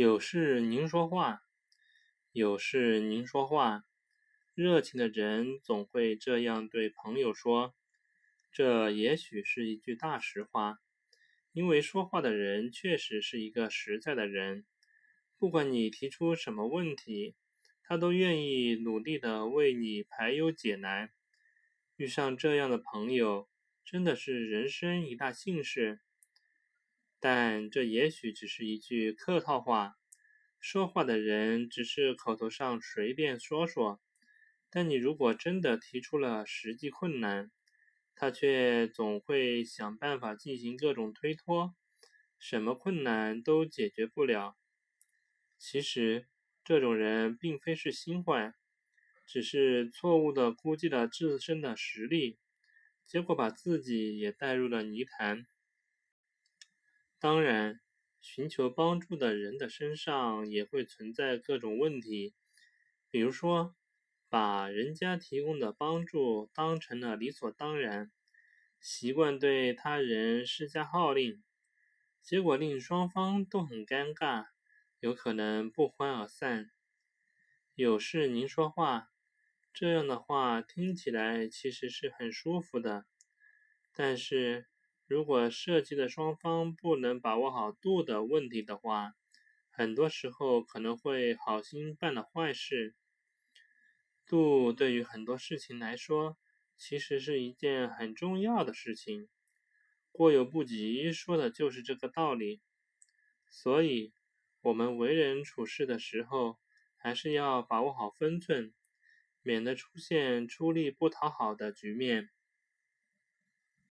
有事您说话，有事您说话。热情的人总会这样对朋友说。这也许是一句大实话，因为说话的人确实是一个实在的人。不管你提出什么问题，他都愿意努力的为你排忧解难。遇上这样的朋友，真的是人生一大幸事。但这也许只是一句客套话，说话的人只是口头上随便说说。但你如果真的提出了实际困难，他却总会想办法进行各种推脱，什么困难都解决不了。其实这种人并非是心坏，只是错误的估计了自身的实力，结果把自己也带入了泥潭。当然，寻求帮助的人的身上也会存在各种问题，比如说，把人家提供的帮助当成了理所当然，习惯对他人施加号令，结果令双方都很尴尬，有可能不欢而散。有事您说话，这样的话听起来其实是很舒服的，但是。如果涉及的双方不能把握好度的问题的话，很多时候可能会好心办了坏事。度对于很多事情来说，其实是一件很重要的事情。过犹不及，说的就是这个道理。所以，我们为人处事的时候，还是要把握好分寸，免得出现出力不讨好的局面。